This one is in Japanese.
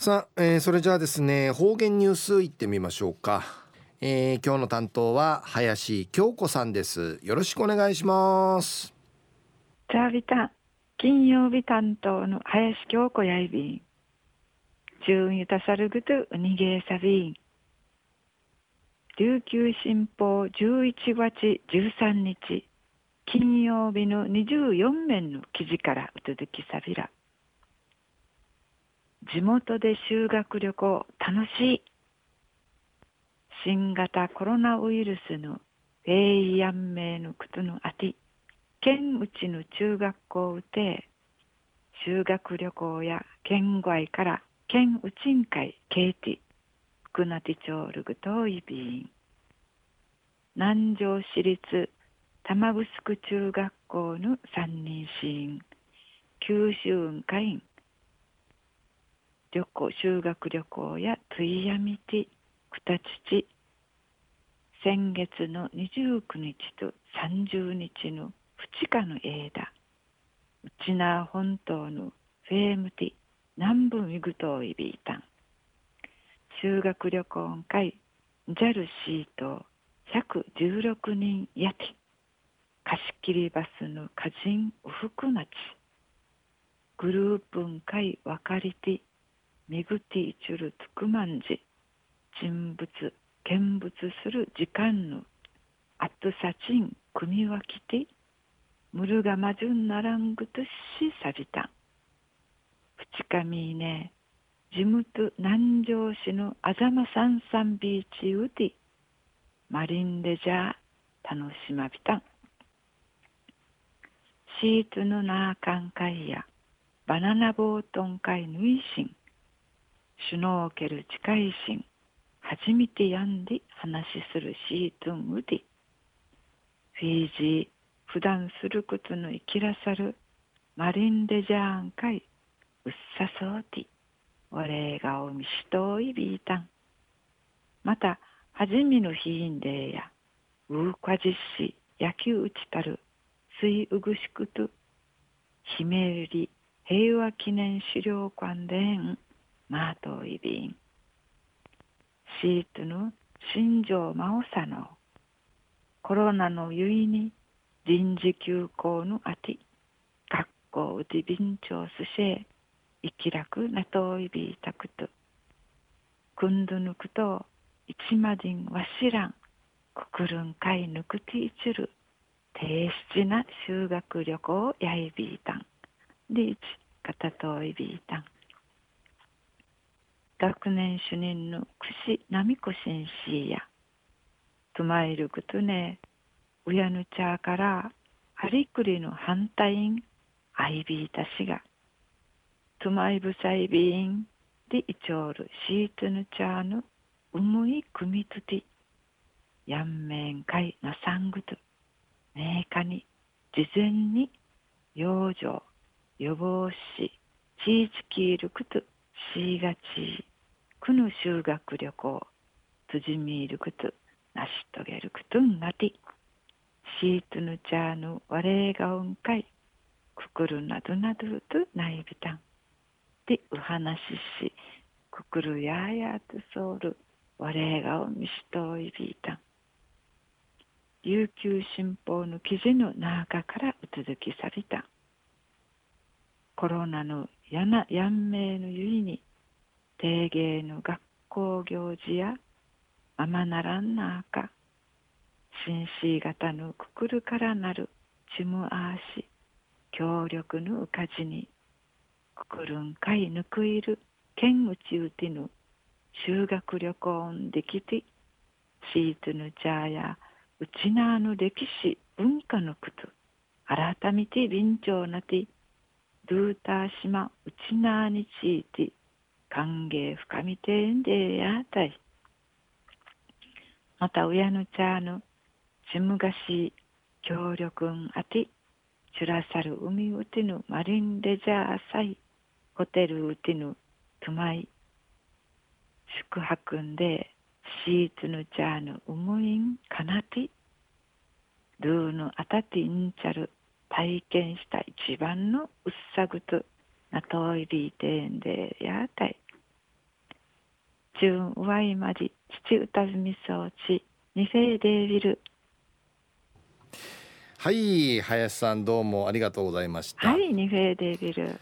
さあ、えー、それじゃあですね方言ニュースいってみましょうか、えー、今日の担当は林京子さんです。よろしくお願いします。じゃあビタ金曜日担当の林京子やいびん。中ゆたさるぐとうにげさびん。琉球新報11月13日金曜日の24面の記事からうつづきさびら。地元で修学旅行楽しい。新型コロナウイルスのフェイヤンメのことのあて県内の中学校うて修学旅行や県外から県内委員会ケーティ福名町ルグトイビン南城市立玉城中学校の三人シーン九州運会員旅行修学旅行やついやみてくたち。ち先月の29日と30日の2日の間うちな本島のフェームティ南部ミグトイビータン修学旅行会 JAL シート116人やて。貸し切りバスの歌人ウフクナチグループン会分かりてめぐていちゅるつくまんじ人物見物する時間のあっとさちん組み分けてむるがまじゅんならんぐとしさびた。んふちかみね地元南城市のあざまさんさんビーチうてマリンレジャー楽しまびた。んシートのなあかんかいやバナナボートン会ぬいしんシュノーケル近いしん初めてやんで話するシートンウディ。フィージー普段することの生きらさるマリンレジャーンかいうっさそうてお礼がおみしといビータン。またはじめの日んでやウーカ実施野球打ちたる水うぐしくとひめゆり平和記念資料館でん。マートイビンシートの新庄真央さのコロナのゆいに臨時休校のあて学校うて便長すせ生き楽なといびいたくと。くんどぬくと一まじんわしらんくくるんかいぬくていちる低質な修学旅行やいびいたん。でいちかたといびいたん。学年主任の串波子先生やとまいることねうやぬちゃからはりくりの反対んあいびいたしがとまいぶさいびんでいちょうるしーとぬちゃのうむいくみつてやんめんかいなさんぐとめいかに事前に養生予防しちいちきいるくとしがち。くぬ修学旅行つじみいることなしとげることんがてシートぬちゃぬわれがうんかいくくるなどなどとないびたんでうはなししくくるややとそうるわれがおみしといびいたん。琉球新報の記事の中からうつづきさびた。んコロナのやなやんめいのゆいに定芸の学校行事やままならんなあか紳士型のくくるからなる。ちむあし。協力のうかじに。くくるんかいぬくいる。けんうちうてぬ。修学旅行んできて。シートぬちゃやうちなあの歴史。文化のこと。改めて便長なて。ドゥーター島。うちなあについて。歓迎深みてんでやたい。また親の茶のちむがし協力んあて、ちゅらさる海うてぬマリンレジャーサイ、ホテルうてぬとまい、宿泊んでシーツの茶のうむいんかなて、ルーのあたてんちゃる体験した一番のうっさぐと、なといびいてんでやたい。中上井まり父歌みそうちニフェーデービル。はい林さんどうもありがとうございました。はいニフェーデービル